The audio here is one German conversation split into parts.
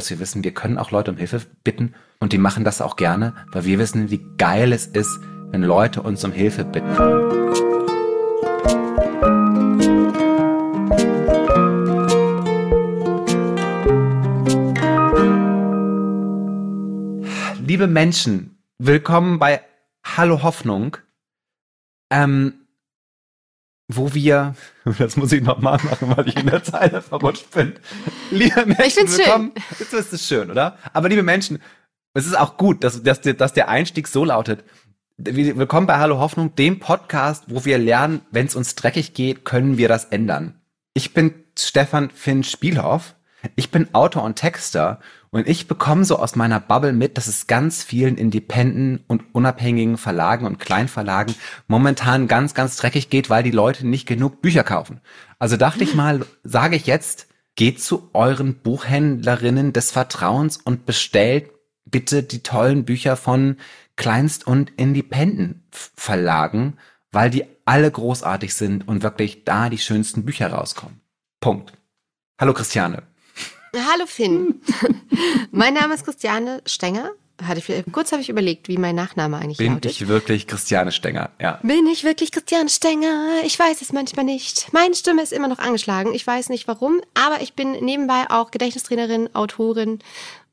dass wir wissen, wir können auch Leute um Hilfe bitten und die machen das auch gerne, weil wir wissen, wie geil es ist, wenn Leute uns um Hilfe bitten. Liebe Menschen, willkommen bei Hallo Hoffnung, ähm, wo wir, das muss ich nochmal machen, weil ich in der Zeile verrutscht bin. Liebe Menschen, Ich find's willkommen. Jetzt ist es schön, oder? Aber liebe Menschen, es ist auch gut, dass, dass, dass der Einstieg so lautet. Willkommen bei Hallo Hoffnung, dem Podcast, wo wir lernen, wenn es uns dreckig geht, können wir das ändern. Ich bin Stefan Finn Spielhoff. Ich bin Autor und Texter und ich bekomme so aus meiner Bubble mit, dass es ganz vielen Independenten und unabhängigen Verlagen und Kleinverlagen momentan ganz, ganz dreckig geht, weil die Leute nicht genug Bücher kaufen. Also dachte ich mal, sage ich jetzt, geht zu euren Buchhändlerinnen des Vertrauens und bestellt bitte die tollen Bücher von Kleinst- und Independent-Verlagen, weil die alle großartig sind und wirklich da die schönsten Bücher rauskommen. Punkt. Hallo Christiane. Hallo Finn. mein Name ist Christiane Stenger. Hatte ich, kurz habe ich überlegt, wie mein Nachname eigentlich Bin lautet. ich wirklich Christiane Stenger? Ja. Bin ich wirklich Christiane Stenger? Ich weiß es manchmal nicht. Meine Stimme ist immer noch angeschlagen. Ich weiß nicht warum, aber ich bin nebenbei auch Gedächtnistrainerin, Autorin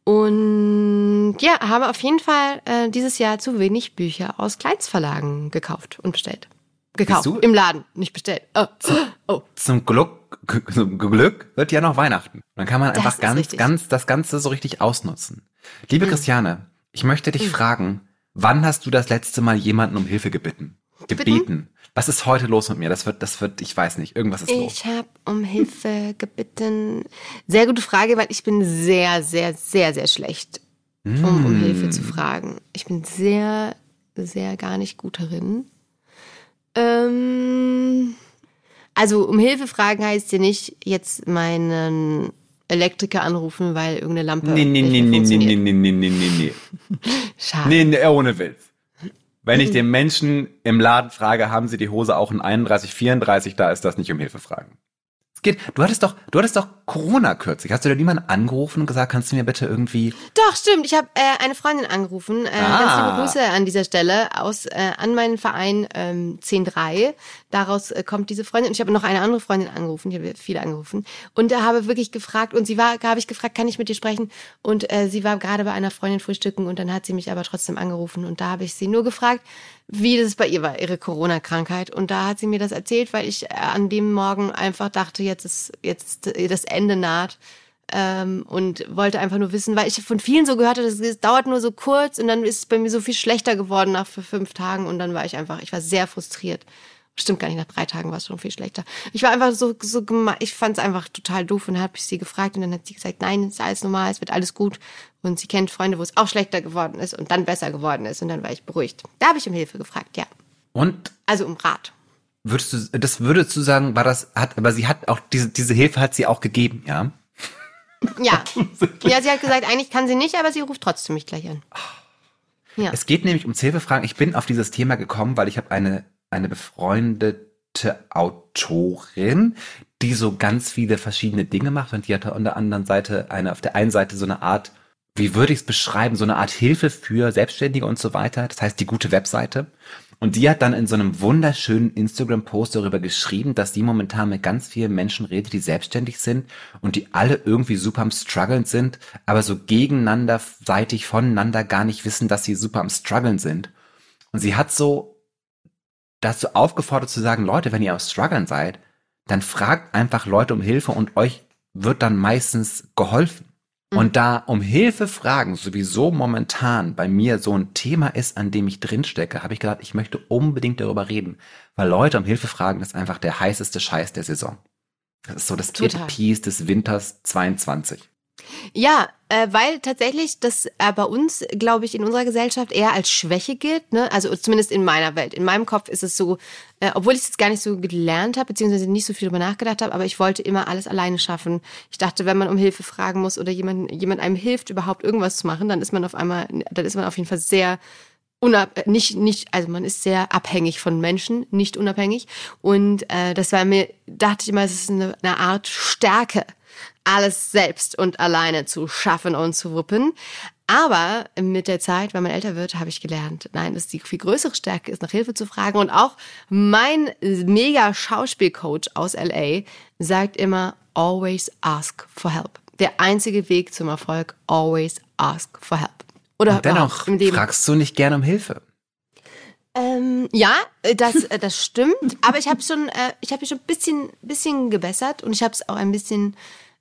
und ja, habe auf jeden Fall äh, dieses Jahr zu wenig Bücher aus Kleinstverlagen gekauft und bestellt. Gekauft. Im Laden, nicht bestellt. Oh. oh. Zum Glück, zum Glück wird ja noch Weihnachten. Dann kann man Das einfach ganz, richtig. ganz das Ganze so richtig ausnutzen. Liebe Mhm. Christiane, ich möchte dich fragen, wann hast du das letzte Mal jemanden um Hilfe gebeten? Gebeten. Was ist heute los mit mir? Das wird, das wird, ich weiß nicht, irgendwas ist los. Ich habe um Hilfe gebeten. Sehr gute Frage, weil ich bin sehr, sehr, sehr, sehr schlecht, um um Mm. Hilfe zu fragen. Ich bin sehr, sehr gar nicht gut darin. Ähm, also um Hilfe fragen heißt ja nicht jetzt meinen Elektriker anrufen, weil irgendeine Lampe Nee, nee, nicht nee, nee, nee, funktioniert. nee, nee, nee, nee, nee. Schade. Nee, nee, ohne Witz. Wenn ich den Menschen im Laden frage, haben sie die Hose auch in 31, 34, da ist das nicht um Hilfe fragen. Geht, du hattest doch, du hattest doch Corona kürzlich. Hast du da niemanden angerufen und gesagt, kannst du mir bitte irgendwie, Doch, stimmt. Ich habe äh, eine Freundin angerufen. Äh, Ah. Ganz liebe Grüße an dieser Stelle aus äh, an meinen Verein ähm, 10.3. Daraus äh, kommt diese Freundin. Und ich habe noch eine andere Freundin angerufen. Ich habe viele angerufen. Und da habe wirklich gefragt, und sie war, habe ich gefragt, kann ich mit dir sprechen? Und äh, sie war gerade bei einer Freundin frühstücken und dann hat sie mich aber trotzdem angerufen. Und da habe ich sie nur gefragt, wie das bei ihr war, ihre Corona-Krankheit. Und da hat sie mir das erzählt, weil ich äh, an dem Morgen einfach dachte, jetzt ist jetzt das Ende naht ähm, und wollte einfach nur wissen, weil ich von vielen so gehört habe, es dauert nur so kurz und dann ist es bei mir so viel schlechter geworden nach fünf Tagen und dann war ich einfach, ich war sehr frustriert. Stimmt gar nicht, nach drei Tagen war es schon viel schlechter. Ich war einfach so, so geme- ich fand es einfach total doof und habe ich sie gefragt und dann hat sie gesagt, nein, es ist alles normal, es wird alles gut. Und sie kennt Freunde, wo es auch schlechter geworden ist und dann besser geworden ist und dann war ich beruhigt. Da habe ich um Hilfe gefragt, ja. und Also um Rat. würdest du, das würdest du sagen, war das, hat, aber sie hat auch, diese, diese Hilfe hat sie auch gegeben, ja? Ja. ja, sie hat gesagt, eigentlich kann sie nicht, aber sie ruft trotzdem mich gleich an. Ja. Es geht nämlich ums Hilfefragen. Ich bin auf dieses Thema gekommen, weil ich habe eine, eine befreundete Autorin, die so ganz viele verschiedene Dinge macht und die hat auf der anderen Seite eine, auf der einen Seite so eine Art, wie würde ich es beschreiben, so eine Art Hilfe für Selbstständige und so weiter. Das heißt die gute Webseite. Und die hat dann in so einem wunderschönen Instagram-Post darüber geschrieben, dass die momentan mit ganz vielen Menschen redet, die selbstständig sind und die alle irgendwie super am struggeln sind, aber so gegeneinander, seitig voneinander gar nicht wissen, dass sie super am struggeln sind. Und sie hat so dazu aufgefordert zu sagen, Leute, wenn ihr am struggeln seid, dann fragt einfach Leute um Hilfe und euch wird dann meistens geholfen. Und da um Hilfe fragen sowieso momentan bei mir so ein Thema ist, an dem ich drinstecke, habe ich gedacht, ich möchte unbedingt darüber reden. Weil Leute um Hilfe fragen, ist einfach der heißeste Scheiß der Saison. Das ist so das Total. Piece des Winters 22. Ja, äh, weil tatsächlich das äh, bei uns, glaube ich, in unserer Gesellschaft eher als Schwäche gilt. Ne? Also zumindest in meiner Welt. In meinem Kopf ist es so, äh, obwohl ich es jetzt gar nicht so gelernt habe, beziehungsweise nicht so viel darüber nachgedacht habe, aber ich wollte immer alles alleine schaffen. Ich dachte, wenn man um Hilfe fragen muss oder jemand, jemand einem hilft, überhaupt irgendwas zu machen, dann ist man auf einmal, dann ist man auf jeden Fall sehr unab äh, nicht nicht also man ist sehr abhängig von Menschen nicht unabhängig und äh, das war mir dachte ich immer es ist eine, eine Art Stärke alles selbst und alleine zu schaffen und zu wuppen. Aber mit der Zeit, wenn man älter wird, habe ich gelernt, nein, dass die viel größere Stärke ist, nach Hilfe zu fragen. Und auch mein mega Schauspielcoach aus LA sagt immer, always ask for help. Der einzige Weg zum Erfolg, always ask for help. Oder Und dennoch fragst du nicht gerne um Hilfe. Ähm, ja, das, äh, das stimmt. Aber ich habe schon, äh, ich habe schon ein bisschen, bisschen gebessert und ich habe es auch ein bisschen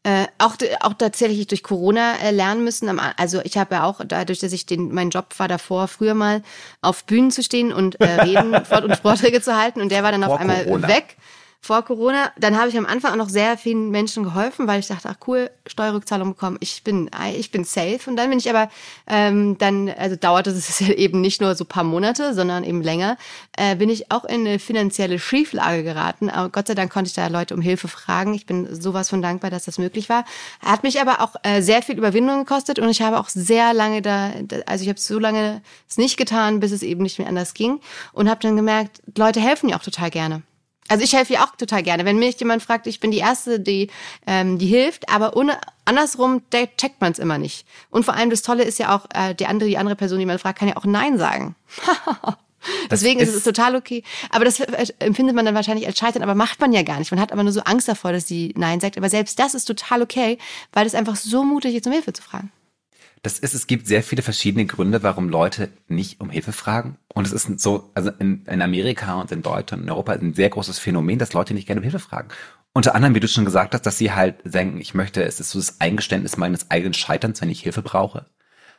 äh, auch, auch tatsächlich durch Corona äh, lernen müssen. Also ich habe ja auch dadurch, dass ich den, mein Job war davor, früher mal auf Bühnen zu stehen und äh, reden und Vorträge zu halten und der war dann Vor auf einmal Corona. weg vor Corona. Dann habe ich am Anfang auch noch sehr vielen Menschen geholfen, weil ich dachte, ach cool, Steuerrückzahlung bekommen, ich bin, ich bin safe. Und dann bin ich aber, ähm, dann, also dauerte es eben nicht nur so paar Monate, sondern eben länger, äh, bin ich auch in eine finanzielle Schieflage geraten. Aber Gott sei Dank konnte ich da Leute um Hilfe fragen. Ich bin sowas von dankbar, dass das möglich war. Hat mich aber auch äh, sehr viel Überwindung gekostet und ich habe auch sehr lange da, also ich habe so lange es nicht getan, bis es eben nicht mehr anders ging und habe dann gemerkt, Leute helfen ja auch total gerne. Also ich helfe ihr auch total gerne. Wenn mich jemand fragt, ich bin die Erste, die, ähm, die hilft, aber ohne, andersrum checkt man es immer nicht. Und vor allem das Tolle ist ja auch, äh, die andere, die andere Person, die man fragt, kann ja auch Nein sagen. Deswegen ist, ist es total okay. Aber das empfindet man dann wahrscheinlich als Scheitern, aber macht man ja gar nicht. Man hat aber nur so Angst davor, dass sie Nein sagt. Aber selbst das ist total okay, weil es einfach so mutig ist, um Hilfe zu fragen. Das ist, es gibt sehr viele verschiedene Gründe, warum Leute nicht um Hilfe fragen. Und es ist so, also in, in Amerika und in Deutschland, in Europa ein sehr großes Phänomen, dass Leute nicht gerne um Hilfe fragen. Unter anderem, wie du schon gesagt hast, dass sie halt denken, ich möchte, es ist so das Eingeständnis meines eigenen Scheiterns, wenn ich Hilfe brauche.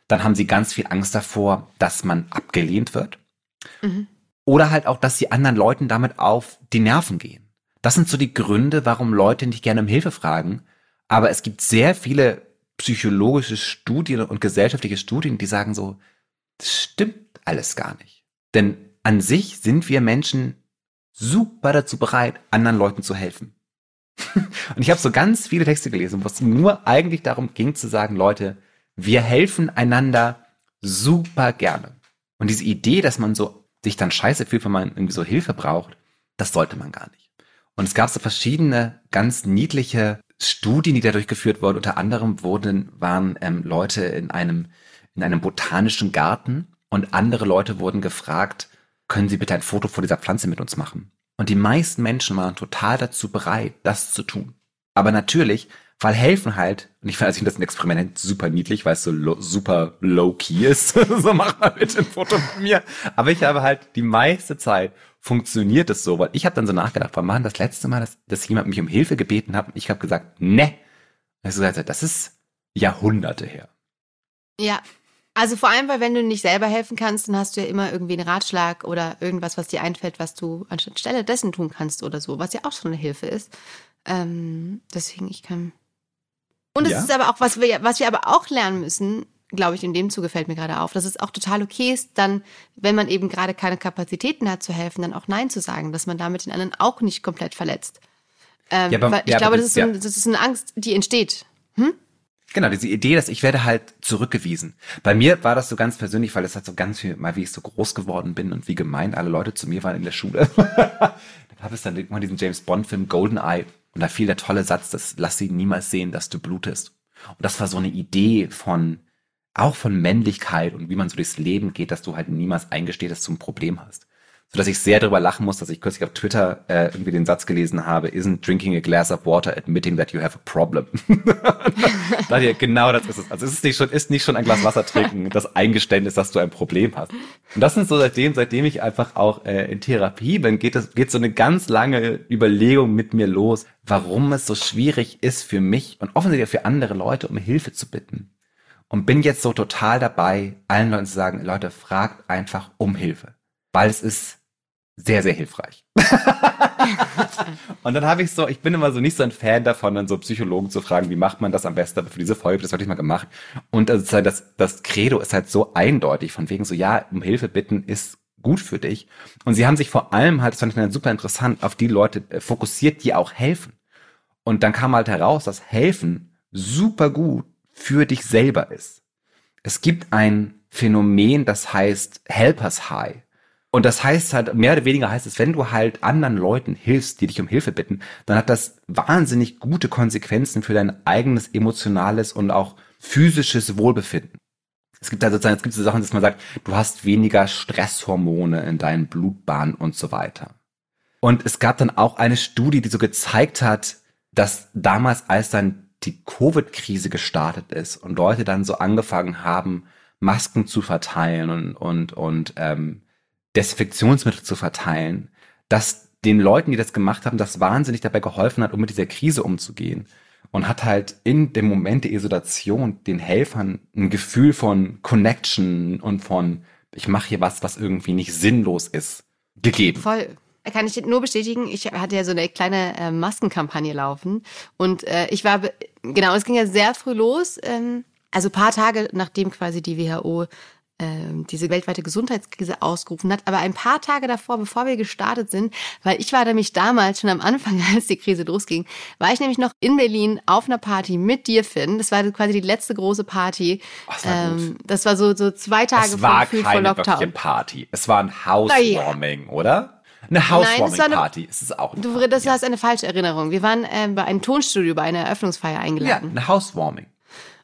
Dann haben sie ganz viel Angst davor, dass man abgelehnt wird. Mhm. Oder halt auch, dass sie anderen Leuten damit auf die Nerven gehen. Das sind so die Gründe, warum Leute nicht gerne um Hilfe fragen. Aber es gibt sehr viele psychologische Studien und gesellschaftliche Studien, die sagen so, das stimmt alles gar nicht. Denn an sich sind wir Menschen super dazu bereit, anderen Leuten zu helfen. und ich habe so ganz viele Texte gelesen, wo es nur eigentlich darum ging zu sagen, Leute, wir helfen einander super gerne. Und diese Idee, dass man so sich dann scheiße fühlt, wenn man irgendwie so Hilfe braucht, das sollte man gar nicht. Und es gab so verschiedene ganz niedliche Studien, die da durchgeführt wurden, unter anderem wurden, waren ähm, Leute in einem, in einem botanischen Garten und andere Leute wurden gefragt, können Sie bitte ein Foto von dieser Pflanze mit uns machen? Und die meisten Menschen waren total dazu bereit, das zu tun. Aber natürlich, weil helfen halt, und ich finde das ein Experiment super niedlich, weil es so lo super low-key ist. so mach mal bitte ein Foto von mir. Aber ich habe halt die meiste Zeit funktioniert es so? Weil ich habe dann so nachgedacht, wann war das letzte Mal, dass, dass jemand mich um Hilfe gebeten hat und ich habe gesagt, ne. Also das ist Jahrhunderte her. Ja, also vor allem, weil wenn du nicht selber helfen kannst, dann hast du ja immer irgendwie einen Ratschlag oder irgendwas, was dir einfällt, was du anstelle dessen tun kannst oder so, was ja auch schon eine Hilfe ist. Ähm, deswegen, ich kann. Und es ja. ist aber auch, was wir, was wir aber auch lernen müssen, glaube ich, in dem Zuge fällt mir gerade auf, dass es auch total okay ist, dann, wenn man eben gerade keine Kapazitäten hat zu helfen, dann auch Nein zu sagen, dass man damit den anderen auch nicht komplett verletzt. Ähm, ja, aber, ich ja, glaube, das, ist so, das ist eine Angst, die entsteht. Hm? Genau, diese Idee, dass ich werde halt zurückgewiesen. Bei mir war das so ganz persönlich, weil es hat so ganz viel, mal wie ich so groß geworden bin und wie gemein alle Leute zu mir waren in der Schule. da gab es dann irgendwann diesen James Bond Film Goldeneye und da fiel der tolle Satz, dass lass sie niemals sehen, dass du blutest. Und das war so eine Idee von, auch von Männlichkeit und wie man so durchs Leben geht, dass du halt niemals eingestehst, dass du ein Problem hast. So dass ich sehr darüber lachen muss, dass ich kürzlich auf Twitter äh, irgendwie den Satz gelesen habe, isn't drinking a glass of water admitting that you have a problem. da genau das ist es. Also es ist nicht schon, ist nicht schon ein Glas Wasser trinken, das Eingeständnis, dass du ein Problem hast. Und das sind so seitdem, seitdem ich einfach auch äh, in Therapie bin, geht es, geht so eine ganz lange Überlegung mit mir los, warum es so schwierig ist für mich und offensichtlich für andere Leute, um Hilfe zu bitten und bin jetzt so total dabei, allen Leuten zu sagen, Leute, fragt einfach um Hilfe, weil es ist sehr, sehr hilfreich. und dann habe ich so, ich bin immer so nicht so ein Fan davon, dann so Psychologen zu fragen, wie macht man das am besten, aber für diese Folge, das habe ich mal gemacht. Und also das, das Credo ist halt so eindeutig, von wegen so, ja, um Hilfe bitten ist gut für dich. Und sie haben sich vor allem halt, das fand ich dann super interessant, auf die Leute äh, fokussiert, die auch helfen. Und dann kam halt heraus, dass helfen super gut für dich selber ist. Es gibt ein Phänomen, das heißt Helpers High. Und das heißt halt, mehr oder weniger heißt es, wenn du halt anderen Leuten hilfst, die dich um Hilfe bitten, dann hat das wahnsinnig gute Konsequenzen für dein eigenes emotionales und auch physisches Wohlbefinden. Es gibt da sozusagen, es gibt so Sachen, dass man sagt, du hast weniger Stresshormone in deinen Blutbahnen und so weiter. Und es gab dann auch eine Studie, die so gezeigt hat, dass damals, als dann die Covid-Krise gestartet ist und Leute dann so angefangen haben, Masken zu verteilen und, und, und ähm, Desinfektionsmittel zu verteilen, dass den Leuten, die das gemacht haben, das wahnsinnig dabei geholfen hat, um mit dieser Krise umzugehen. Und hat halt in dem Moment der Isolation den Helfern ein Gefühl von Connection und von, ich mache hier was, was irgendwie nicht sinnlos ist, gegeben. Voll. Kann ich nur bestätigen, ich hatte ja so eine kleine äh, Maskenkampagne laufen und äh, ich war, genau, es ging ja sehr früh los, ähm, also paar Tage nachdem quasi die WHO ähm, diese weltweite Gesundheitskrise ausgerufen hat. Aber ein paar Tage davor, bevor wir gestartet sind, weil ich war nämlich damals schon am Anfang, als die Krise losging, war ich nämlich noch in Berlin auf einer Party mit dir, Finn. Das war quasi die letzte große Party. Oh, das, war ähm, das war so, so zwei Tage es war vor, keine vor Lockdown. Party. Es war ein Housewarming, ja. oder? Eine Housewarming-Party ist es auch. Du, das ja. hast eine falsche Erinnerung. Wir waren äh, bei einem Tonstudio bei einer Eröffnungsfeier eingeladen. Ja, eine Housewarming.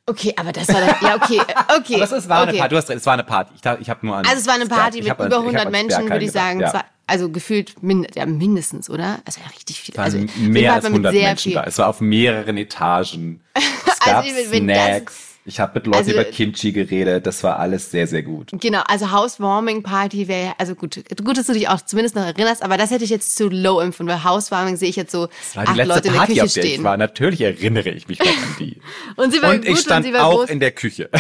Okay, aber das war dann, ja okay, äh, okay. aber es war okay. eine Party. Du hast recht, es war eine Party. Ich, ich habe nur an. Also es war eine Party mit über 100 Menschen, würde ich sagen. Ja. Also gefühlt min, ja, mindestens, oder? Also ja, richtig viel. Also mehr als 100 Menschen viel. da. Es war auf mehreren Etagen. Es gab also, Snacks. Ich habe mit Leuten also, über Kimchi geredet, das war alles sehr, sehr gut. Genau, also Housewarming Party wäre, also gut, gut, dass du dich auch zumindest noch erinnerst, aber das hätte ich jetzt zu low empfunden, weil Housewarming sehe ich jetzt so das war die acht letzte Leute Party, in der Küche stehen. Ich war. Natürlich erinnere ich mich noch an die. und sie war und gut ich stand und sie war auch groß. in der Küche.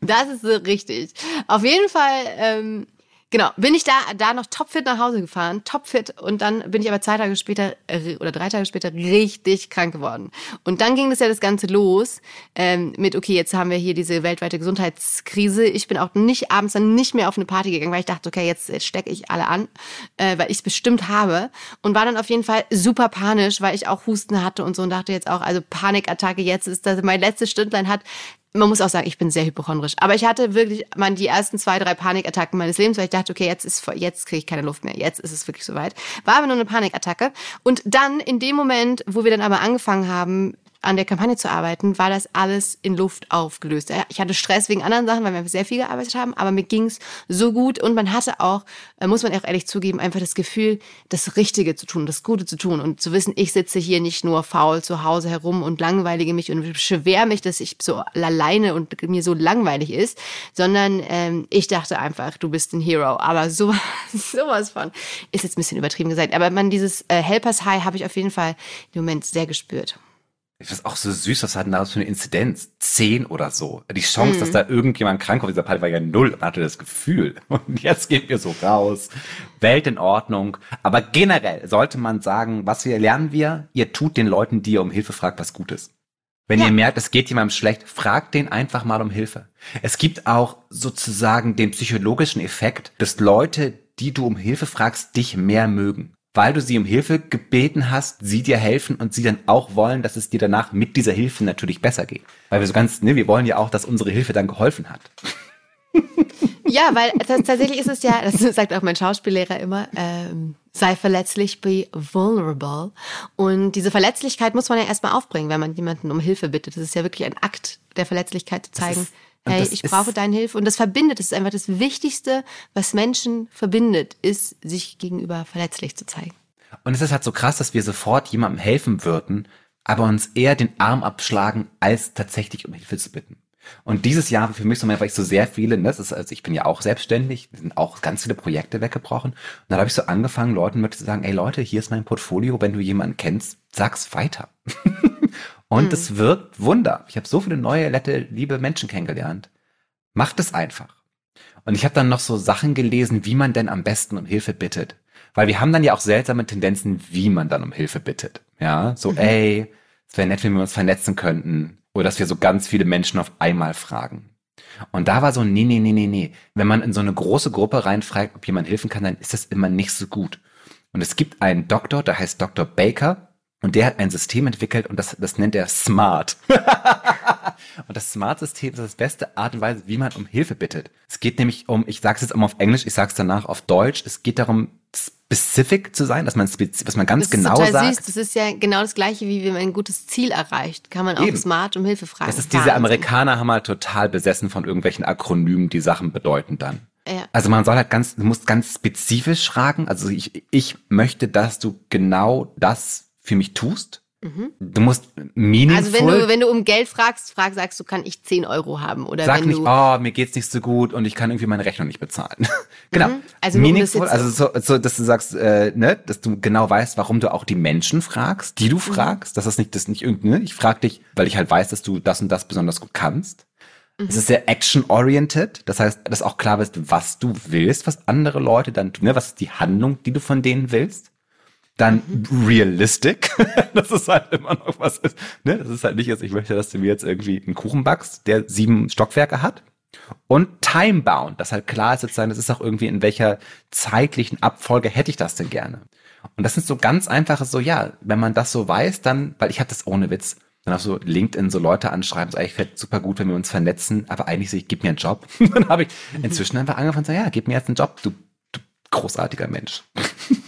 das ist so richtig. Auf jeden Fall ähm, Genau, bin ich da, da noch topfit nach Hause gefahren, topfit und dann bin ich aber zwei Tage später äh, oder drei Tage später richtig krank geworden. Und dann ging das ja das Ganze los ähm, mit, okay, jetzt haben wir hier diese weltweite Gesundheitskrise. Ich bin auch nicht abends dann nicht mehr auf eine Party gegangen, weil ich dachte, okay, jetzt, jetzt stecke ich alle an, äh, weil ich es bestimmt habe. Und war dann auf jeden Fall super panisch, weil ich auch Husten hatte und so und dachte jetzt auch, also Panikattacke, jetzt ist das mein letztes Stündlein hat man muss auch sagen, ich bin sehr hypochondrisch. Aber ich hatte wirklich man, die ersten zwei, drei Panikattacken meines Lebens, weil ich dachte, okay, jetzt ist jetzt kriege ich keine Luft mehr. Jetzt ist es wirklich soweit. War aber nur eine Panikattacke. Und dann in dem Moment, wo wir dann aber angefangen haben, an der Kampagne zu arbeiten, war das alles in Luft aufgelöst. Ich hatte Stress wegen anderen Sachen, weil wir sehr viel gearbeitet haben, aber mir ging's so gut und man hatte auch, äh, muss man auch ehrlich zugeben, einfach das Gefühl, das Richtige zu tun, das Gute zu tun und zu wissen, ich sitze hier nicht nur faul zu Hause herum und langweilige mich und beschwer mich, dass ich so alleine und mir so langweilig ist, sondern ähm, ich dachte einfach, du bist ein Hero. Aber sowas, sowas von ist jetzt ein bisschen übertrieben gesagt. Aber man dieses äh, Helpers High habe ich auf jeden Fall im Moment sehr gespürt. Ich finde auch so süß, was hatten daraus für eine Inzidenz? Zehn oder so. Die Chance, mhm. dass da irgendjemand krank auf dieser Party war ja null. Man hatte das Gefühl. Und jetzt gehen wir so raus. Welt in Ordnung. Aber generell sollte man sagen, was wir lernen wir? Ihr tut den Leuten, die ihr um Hilfe fragt, was Gutes. Wenn ja. ihr merkt, es geht jemandem schlecht, fragt den einfach mal um Hilfe. Es gibt auch sozusagen den psychologischen Effekt, dass Leute, die du um Hilfe fragst, dich mehr mögen weil du sie um Hilfe gebeten hast, sie dir helfen und sie dann auch wollen, dass es dir danach mit dieser Hilfe natürlich besser geht. Weil wir so ganz, ne, wir wollen ja auch, dass unsere Hilfe dann geholfen hat. Ja, weil tatsächlich ist es ja, das sagt auch mein Schauspiellehrer immer, ähm, sei verletzlich, be vulnerable. Und diese Verletzlichkeit muss man ja erstmal aufbringen, wenn man jemanden um Hilfe bittet. Das ist ja wirklich ein Akt der Verletzlichkeit zu zeigen hey, ich brauche deine Hilfe. Und das verbindet, das ist einfach das Wichtigste, was Menschen verbindet, ist, sich gegenüber verletzlich zu zeigen. Und es ist halt so krass, dass wir sofort jemandem helfen würden, aber uns eher den Arm abschlagen, als tatsächlich um Hilfe zu bitten. Und dieses Jahr für mich so weil ich so sehr viele, ne, das ist, also ich bin ja auch selbstständig, sind auch ganz viele Projekte weggebrochen. Und dann habe ich so angefangen, Leuten mit zu sagen, ey Leute, hier ist mein Portfolio, wenn du jemanden kennst, sag's weiter. Und es mhm. wirkt Wunder. Ich habe so viele neue, nette, liebe Menschen kennengelernt. Macht es einfach. Und ich habe dann noch so Sachen gelesen, wie man denn am besten um Hilfe bittet. Weil wir haben dann ja auch seltsame Tendenzen, wie man dann um Hilfe bittet. Ja, so, mhm. ey, es wäre nett, wenn wir uns vernetzen könnten. Oder dass wir so ganz viele Menschen auf einmal fragen. Und da war so, nee, nee, nee, nee, nee. Wenn man in so eine große Gruppe reinfragt, ob jemand helfen kann, dann ist das immer nicht so gut. Und es gibt einen Doktor, der heißt Dr. Baker, Und der hat ein System entwickelt und das, das nennt er Smart. und das Smart-System ist das beste Art und Weise, wie man um Hilfe bittet. Es geht nämlich um, ich sage es jetzt immer auf Englisch, ich sage es danach auf Deutsch, es geht darum, specific zu sein, dass man, was man ganz das genau ist sagt. Süß. Das ist ja genau das Gleiche, wie wenn man ein gutes Ziel erreicht. Kann man auch Eben. smart um Hilfe fragen. Das ist diese. Amerikaner haben halt total besessen von irgendwelchen Akronymen, die Sachen bedeuten dann. Ja. Also man soll halt ganz, du musst ganz spezifisch fragen. Also ich, ich möchte, dass du genau das für mich tust. Du musst meaningful. Also wenn du, wenn du um Geld fragst, frag, sagst du, kann ich 10 Euro haben? Oder Sag wenn nicht, du. oh, mir geht's nicht so gut und ich kann irgendwie meine Rechnung nicht bezahlen. genau. Also um das Meaningful, jetzt- also so, so, dass du sagst, äh, ne, dass du genau weißt, warum du auch die Menschen fragst, Mhm. die du fragst. Dass das nicht, das nicht irgendwie, ne? Ich frag dich, weil ich halt weiß, dass du das und das besonders gut kannst. Mhm. Es ist sehr action-oriented. Das heißt, dass auch klar ist, was du willst, was andere Leute dann tun. Ne? Was ist die Handlung, die du von denen willst? Dann Mhm. realistic. das ist halt immer noch was. Ist, ne? Das ist halt nicht jetzt, ich möchte, dass du mir jetzt irgendwie einen Kuchen backst, der sieben Stockwerke hat. Und time-bound, dass halt klar ist sozusagen, das ist auch irgendwie in welcher zeitlichen Abfolge hätte ich das denn gerne. Und das sind so ganz einfache, so ja, wenn man das so weiß, dann, weil ich habe das ohne Witz, dann auch so LinkedIn so Leute anschreiben, so eigentlich wäre super gut, wenn wir uns vernetzen, aber eigentlich so, ich gib mir einen Job. dann habe ich inzwischen einfach angefangen zu sagen, ja, gib mir jetzt einen Job, du, du großartiger Mensch.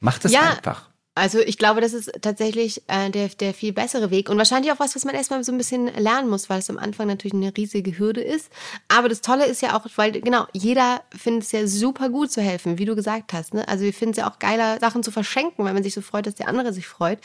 Mach das Ja. einfach. Also ich glaube, das ist tatsächlich äh, der, der viel bessere Weg und wahrscheinlich auch was, was man erstmal so ein bisschen lernen muss, weil es am Anfang natürlich eine riesige Hürde ist. Aber das Tolle ist ja auch, weil genau, jeder findet es ja super gut zu helfen, wie du gesagt hast. Ne? Also wir finden es ja auch geiler, Sachen zu verschenken, weil man sich so freut, dass der andere sich freut.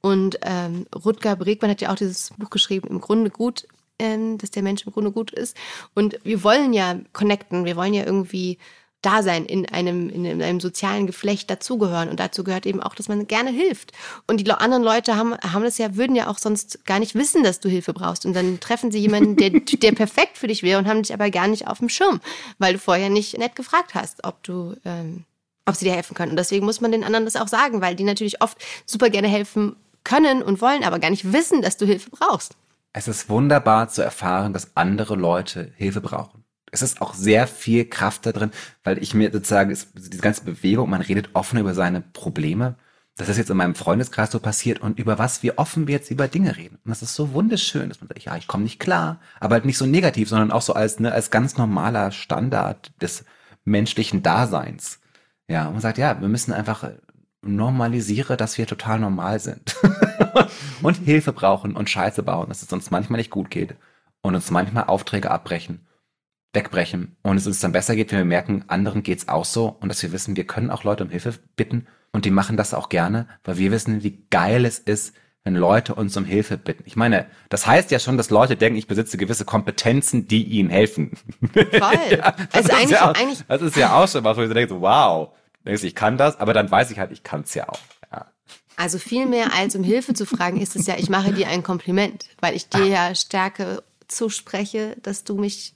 Und ähm, Rutger Bregmann hat ja auch dieses Buch geschrieben, im Grunde gut, ähm, dass der Mensch im Grunde gut ist. Und wir wollen ja connecten, wir wollen ja irgendwie da sein, in einem, in einem sozialen Geflecht dazugehören. Und dazu gehört eben auch, dass man gerne hilft. Und die anderen Leute haben, haben das ja, würden ja auch sonst gar nicht wissen, dass du Hilfe brauchst. Und dann treffen sie jemanden, der, der perfekt für dich wäre und haben dich aber gar nicht auf dem Schirm, weil du vorher nicht nett gefragt hast, ob du, ähm, ob sie dir helfen können. Und deswegen muss man den anderen das auch sagen, weil die natürlich oft super gerne helfen können und wollen, aber gar nicht wissen, dass du Hilfe brauchst. Es ist wunderbar zu erfahren, dass andere Leute Hilfe brauchen. Es ist auch sehr viel Kraft da drin, weil ich mir sozusagen, es- diese ganze Bewegung, man redet offen über seine Probleme. Das ist jetzt in meinem Freundeskreis so passiert und über was wir offen wir jetzt über Dinge reden. Und das ist so wunderschön, dass man sagt, ja, ich komme nicht klar, aber halt nicht so negativ, sondern auch so als, ne, als ganz normaler Standard des menschlichen Daseins. Ja, und man sagt, ja, wir müssen einfach normalisiere, dass wir total normal sind. und Hilfe brauchen und Scheiße bauen, dass es uns manchmal nicht gut geht und uns manchmal Aufträge abbrechen, wegbrechen und es uns dann besser geht, wenn wir merken, anderen geht's auch so und dass wir wissen, wir können auch Leute um Hilfe bitten und die machen das auch gerne, weil wir wissen, wie geil es ist, wenn Leute uns um Hilfe bitten. Ich meine, das heißt ja schon, dass Leute denken, ich besitze gewisse Kompetenzen, die ihnen helfen. Voll. Das also ist eigentlich, ja auch, eigentlich das ist ja auch schon was, wo ich so denke, so, wow, denkst, ich kann das, aber dann weiß ich halt, ich kann's ja auch. Ja. Also viel mehr als um Hilfe zu fragen, ist es ja, ich mache dir ein Kompliment, weil ich dir ja Stärke zuspreche, dass du mich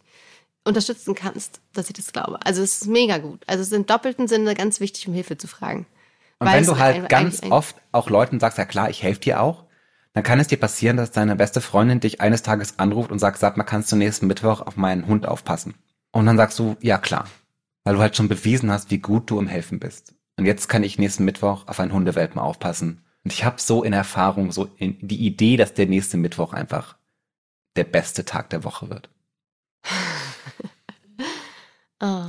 unterstützen kannst, dass ich das glaube. Also es ist mega gut. Also es ist im doppelten Sinne ganz wichtig, um Hilfe zu fragen. Und Weil wenn du halt ganz oft auch Leuten sagst, ja klar, ich helfe dir auch, dann kann es dir passieren, dass deine beste Freundin dich eines Tages anruft und sagt, sag mal, kannst du nächsten Mittwoch auf meinen Hund aufpassen? Und dann sagst du, ja klar, weil du halt schon bewiesen hast, wie gut du im Helfen bist. Und jetzt kann ich nächsten Mittwoch auf einen Hundewelpen aufpassen. Und ich habe so in Erfahrung so in die Idee, dass der nächste Mittwoch einfach der beste Tag der Woche wird. Oh.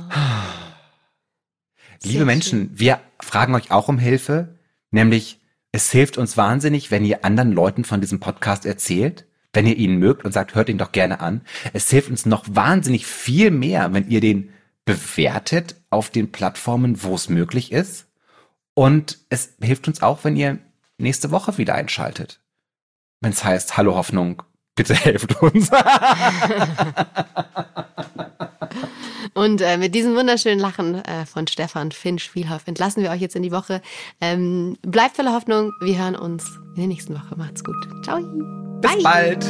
Liebe Sehr Menschen, wir fragen euch auch um Hilfe, nämlich es hilft uns wahnsinnig, wenn ihr anderen Leuten von diesem Podcast erzählt, wenn ihr ihn mögt und sagt, hört ihn doch gerne an. Es hilft uns noch wahnsinnig viel mehr, wenn ihr den bewertet auf den Plattformen, wo es möglich ist. Und es hilft uns auch, wenn ihr nächste Woche wieder einschaltet. Wenn es heißt, hallo Hoffnung, bitte helft uns. Und äh, mit diesem wunderschönen Lachen äh, von Stefan Finn Spielhoff entlassen wir euch jetzt in die Woche. Ähm, bleibt voller Hoffnung. Wir hören uns in der nächsten Woche. Macht's gut. Ciao. Bis Bye. bald.